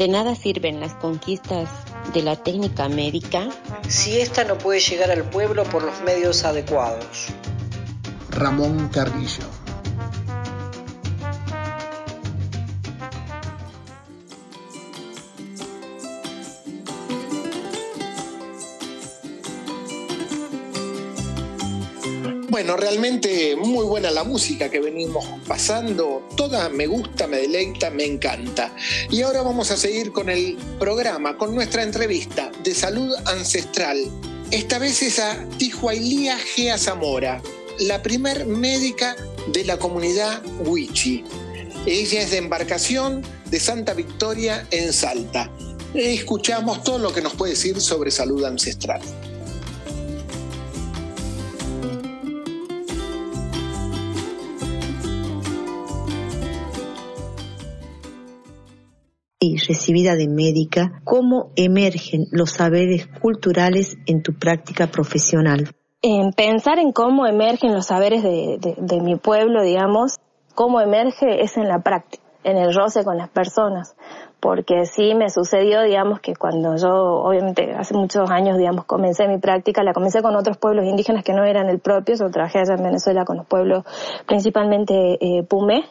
De nada sirven las conquistas de la técnica médica si ésta no puede llegar al pueblo por los medios adecuados. Ramón Carrillo. Bueno, realmente muy buena la música que venimos pasando. Toda me gusta, me deleita, me encanta. Y ahora vamos a seguir con el programa, con nuestra entrevista de salud ancestral. Esta vez es a Tijuailía Gea Zamora, la primer médica de la comunidad Huichi. Ella es de embarcación de Santa Victoria en Salta. Escuchamos todo lo que nos puede decir sobre salud ancestral. Y recibida de médica, ¿cómo emergen los saberes culturales en tu práctica profesional? En pensar en cómo emergen los saberes de, de- mi pueblo, digamos, cómo emerge es en la práctica, en el roce con las personas. Porque sí me sucedió, digamos, que cuando yo, obviamente, hace muchos años, digamos, comencé mi práctica, la comencé con otros pueblos indígenas que no eran el propio, yo trabajé allá en Venezuela con los pueblos, principalmente eh, Pumé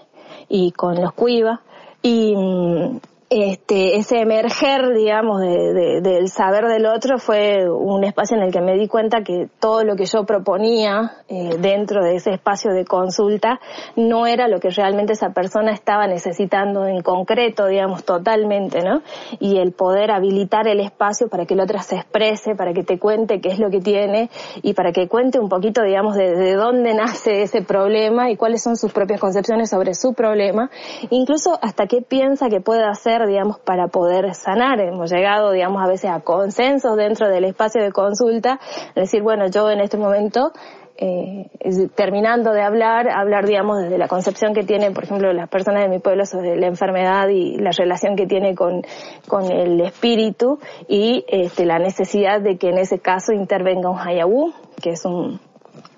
y con los Cuiva. Y mm, este, ese emerger, digamos, de- de- del saber del otro fue un espacio en el que me di cuenta que todo lo que yo proponía eh, dentro de ese espacio de consulta no era lo que realmente esa persona estaba necesitando en concreto, digamos, totalmente, ¿no? Y el poder habilitar el espacio para que el otro se exprese, para que te cuente qué es lo que tiene y para que cuente un poquito, digamos, de dónde nace ese problema y cuáles son sus propias concepciones sobre su problema, incluso hasta qué piensa que puede hacer hacer, digamos, para poder sanar. Hemos llegado, digamos, a veces a consensos dentro del espacio de consulta, decir, bueno, yo en este momento eh, terminando de hablar, hablar, digamos, desde la concepción que tienen, por ejemplo, las personas de mi pueblo sobre la enfermedad y la relación que tiene con, con el espíritu y este, la necesidad de que en ese caso intervenga un hayabú, que es un,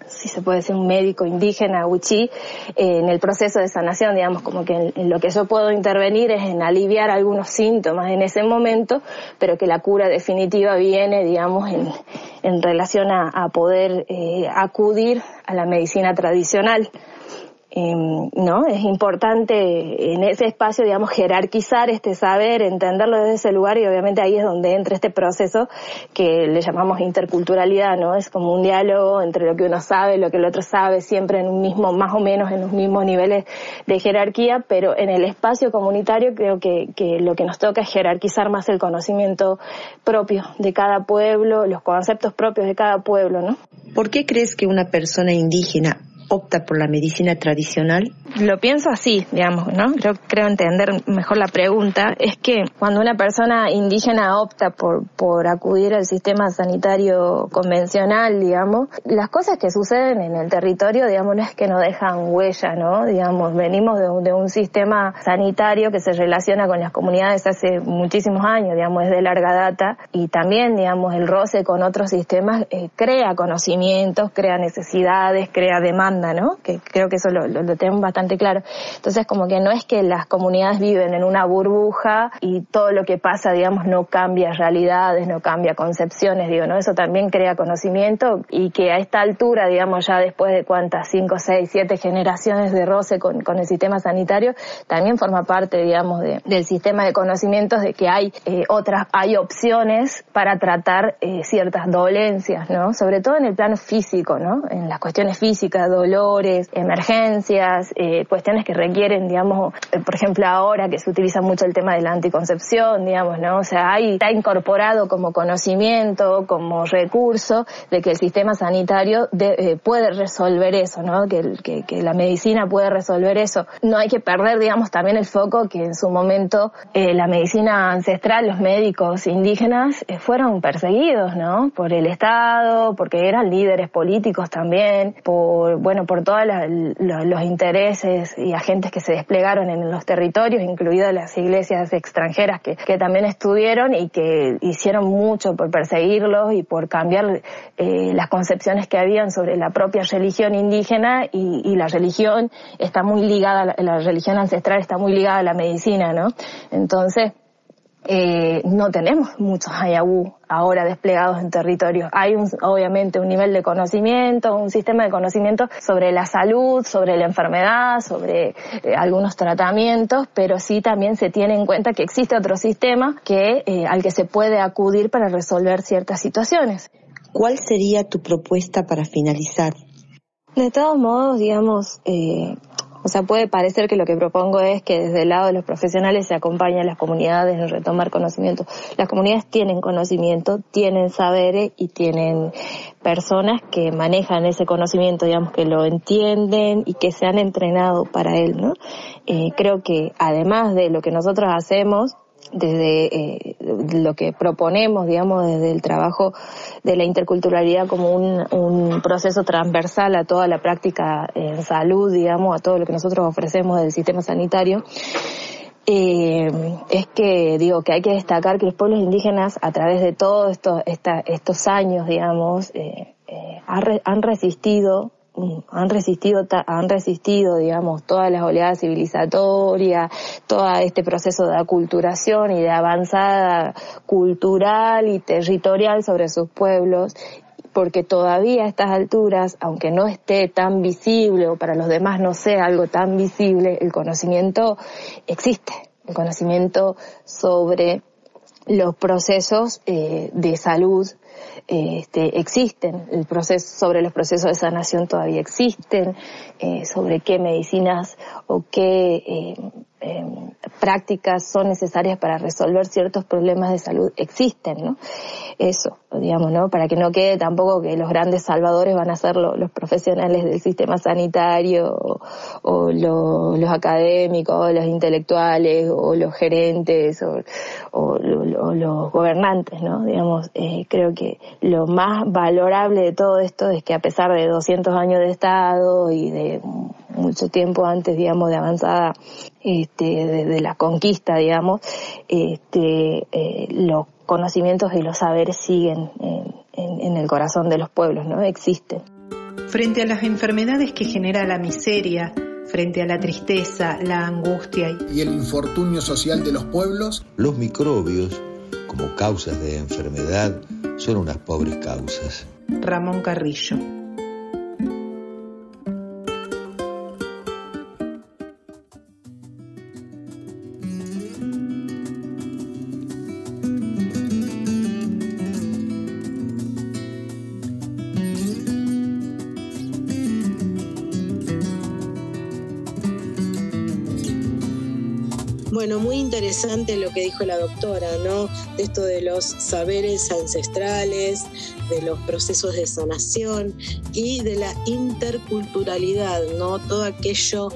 si se puede decir, un médico indígena, Wichí, eh, en el proceso de sanación, digamos, como que en, lo que yo puedo intervenir es en aliviar algunos síntomas en ese momento, pero que la cura definitiva viene, digamos, en, en relación a, a poder eh, acudir a la medicina tradicional. Em, ¿no? Es importante en ese espacio, digamos, jerarquizar este saber, entenderlo desde ese lugar y obviamente ahí es donde entra este proceso que le llamamos interculturalidad, ¿no? Es como un diálogo entre lo que uno sabe, lo que el otro sabe, siempre en un mismo, más o menos en los mismos niveles de jerarquía, pero en el espacio comunitario creo que, que lo que nos toca es jerarquizar más el conocimiento propio de cada pueblo, los conceptos propios de cada pueblo, ¿no? ¿Por qué crees que una persona indígena opta por la medicina tradicional? Lo pienso así, digamos, ¿no? Creo, creo entender mejor la pregunta. Es que cuando una persona indígena opta por, por acudir al sistema sanitario convencional, digamos, las cosas que suceden en el territorio, digamos, no es que no dejan huella, ¿no? Digamos, venimos de, de un sistema sanitario que se relaciona con las comunidades hace muchísimos años, digamos, es de larga data, y también, digamos, el roce con otros sistemas eh, crea conocimientos, crea necesidades, crea demandas ¿no? Que creo que eso lo, tenemos bastante claro. Entonces, como que no es que las comunidades viven en una burbuja y todo lo que pasa, digamos, no cambia realidades, no cambia concepciones, digo, ¿no? Eso también crea conocimiento y que a esta altura, digamos, ya después de cuántas, cinco, seis, siete generaciones de roce con, con el sistema sanitario, también forma parte, digamos, de, del sistema de conocimientos de que hay eh, otras, hay opciones para tratar eh, ciertas dolencias, ¿no? Sobre todo en el plano físico, ¿no? En las cuestiones físicas, dolores, emergencias, eh, cuestiones que requieren, digamos, eh, por ejemplo ahora que se utiliza mucho el tema de la anticoncepción, digamos, ¿no? O sea, ahí está incorporado como conocimiento, como recurso de que el sistema sanitario eh, puede resolver eso, ¿no? Que, la medicina puede resolver eso. No hay que perder, digamos, también el foco que en su momento la medicina ancestral, los médicos indígenas fueron perseguidos, ¿no? Por el Estado, porque eran líderes políticos también, por, bueno, por todos los intereses y agentes que se desplegaron en los territorios, incluidas las iglesias extranjeras que, también estuvieron y que hicieron mucho por perseguirlos y por cambiar eh, las concepciones que habían sobre la propia religión indígena y, y la religión está muy ligada, la, la religión ancestral está muy ligada a la medicina, ¿no? Entonces, eh, no tenemos muchos hayabú ahora desplegados en territorios. Hay un, obviamente un nivel de conocimiento, un sistema de conocimiento sobre la salud, sobre la enfermedad, sobre eh, algunos tratamientos, pero sí también se tiene en cuenta que existe otro sistema que, eh, al que se puede acudir para resolver ciertas situaciones. ¿Cuál sería tu propuesta para finalizar? De todos modos, digamos, eh, o sea, puede parecer que lo que propongo es que desde el lado de los profesionales se acompañe a las comunidades en retomar conocimiento. Las comunidades tienen conocimiento, tienen saberes y tienen personas que manejan ese conocimiento, digamos, que lo entienden y que se han entrenado para él, ¿no? Eh, creo que además de lo que nosotros hacemos, desde eh, lo que proponemos, digamos, desde el trabajo de la interculturalidad como un, proceso transversal a toda la práctica en salud, digamos, a todo lo que nosotros ofrecemos del sistema sanitario, eh, es que digo que hay que destacar que los pueblos indígenas a través de todos estos, estos años, digamos, eh, eh, han resistido han resistido, han resistido, digamos, todas las oleadas civilizatorias, todo este proceso de aculturación y de avanzada cultural y territorial sobre sus pueblos, porque todavía a estas alturas, aunque no esté tan visible o para los demás no sea algo tan visible, el conocimiento existe, el conocimiento sobre los procesos eh, de salud este, existen, el proceso, sobre los procesos de sanación todavía existen, eh, sobre qué medicinas o qué eh, prácticas son necesarias para resolver ciertos problemas de salud existen, ¿no? Eso, digamos, ¿no? Para que no quede tampoco que los grandes salvadores van a ser los profesionales del sistema sanitario o, los académicos, los intelectuales o los gerentes o, los gobernantes, ¿no? Digamos, eh, creo que lo más valorable de todo esto es que a pesar de 200 años de Estado y de mucho tiempo antes, digamos, de avanzada este, de, la conquista, digamos, este, eh, los conocimientos y los saberes siguen en, el corazón de los pueblos, ¿no? Existen. Frente a las enfermedades que genera la miseria, frente a la tristeza, la angustia y el infortunio social de los pueblos, los microbios, como causas de enfermedad, son unas pobres causas. Ramón Carrillo. Interesante lo que dijo la doctora, ¿no? De esto de los saberes ancestrales, de los procesos de sanación y de la interculturalidad, ¿no? Todo aquello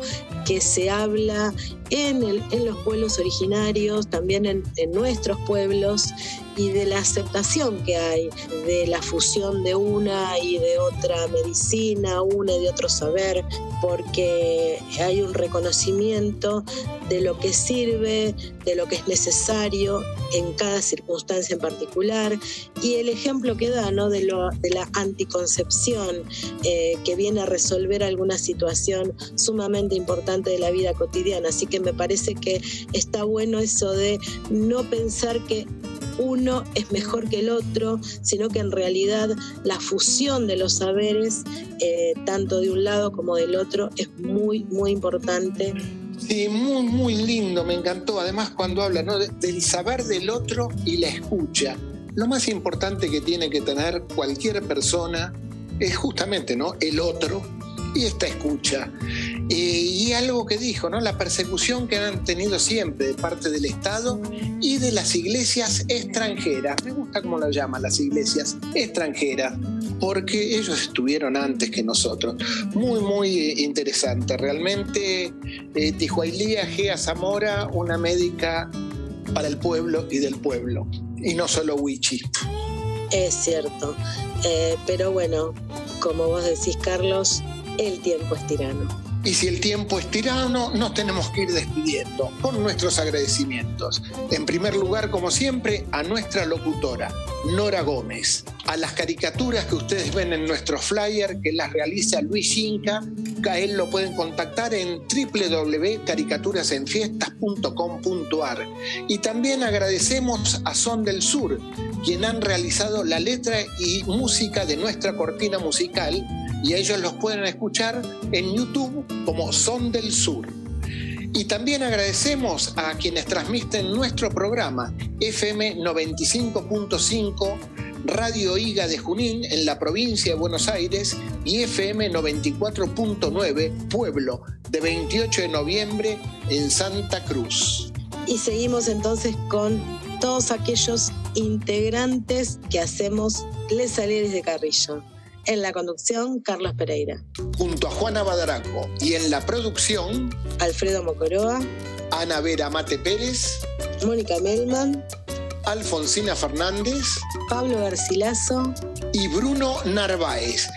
que se habla en, el, en los pueblos originarios, también en, en nuestros pueblos y de la aceptación que hay de la fusión de una y de otra medicina, una y de otro saber, porque hay un reconocimiento de lo que sirve, de lo que es necesario en cada circunstancia en particular y el ejemplo que da ¿no? de, la anticoncepción eh, que viene a resolver alguna situación sumamente importante de la vida cotidiana. Así que me parece que está bueno eso de no pensar que uno es mejor que el otro, sino que en realidad la fusión de los saberes, eh, tanto de un lado como del otro, es muy, muy importante. Sí, muy, muy lindo, me encantó. Además, cuando habla del saber del otro y la escucha. Lo más importante que tiene que tener cualquier persona es justamente ¿no? el otro y esta escucha. Y algo que dijo, ¿no? La persecución que han tenido siempre de parte del Estado y de las iglesias extranjeras. Me gusta cómo lo llaman las iglesias extranjeras, porque ellos estuvieron antes que nosotros. Muy, muy interesante. Realmente, eh, Tijuailía Gea Zamora, una médica para el pueblo y del pueblo, y no solo Wichi. Es cierto, eh, pero bueno, como vos decís, Carlos, el tiempo es tirano. Y si el tiempo es tirano, nos tenemos que ir despidiendo con nuestros agradecimientos. En primer lugar, como siempre, a nuestra locutora, Nora Gómez. A las caricaturas que ustedes ven en nuestro flyer, que las realiza Luis Inca, a él lo pueden contactar en www.caricaturasenfiestas.com.ar. Y también agradecemos a Son del Sur, quien han realizado la letra y música de nuestra cortina musical y ellos los pueden escuchar en YouTube como Son del Sur. Y también agradecemos a quienes transmiten nuestro programa FM 95.5 Radio Higa de Junín en la provincia de Buenos Aires y FM 94.9 Pueblo de 28 de noviembre en Santa Cruz. Y seguimos entonces con todos aquellos integrantes que hacemos Les Salieres de Carrillo. En la conducción, Carlos Pereira. Junto a Juana Badaraco. Y en la producción, Alfredo Mocoroa. Ana Vera Mate Pérez. Mónica Melman. Alfonsina Fernández. Pablo Garcilaso. Y Bruno Narváez.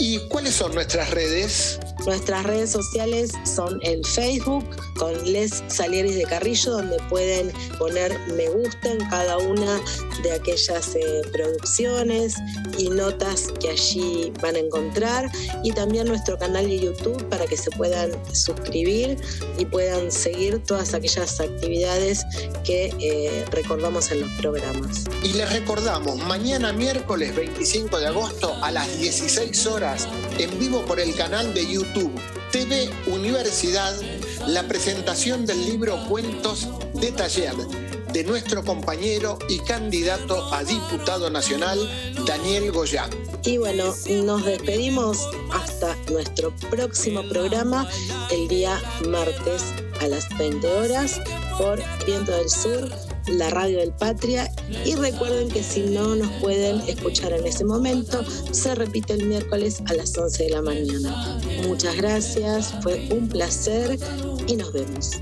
¿Y cuáles son nuestras redes? Nuestras redes sociales son el Facebook con Les Salieris de Carrillo, donde pueden poner me gusta en cada una de aquellas eh, producciones y notas que allí van a encontrar. Y también nuestro canal de YouTube para que se puedan suscribir y puedan seguir todas aquellas actividades que eh, recordamos en los programas. Y les recordamos, mañana miércoles 25 de agosto a las 16 horas, en vivo por el canal de YouTube TV Universidad la presentación del libro Cuentos de Taller de nuestro compañero y candidato a diputado nacional Daniel Goyán. Y bueno, nos despedimos hasta nuestro próximo programa el día martes a las 20 horas por Viento del Sur, la radio del Patria. Y recuerden que si no nos pueden escuchar en ese momento, se repite el miércoles a las 11 de la mañana. Muchas gracias, fue un placer y nos vemos.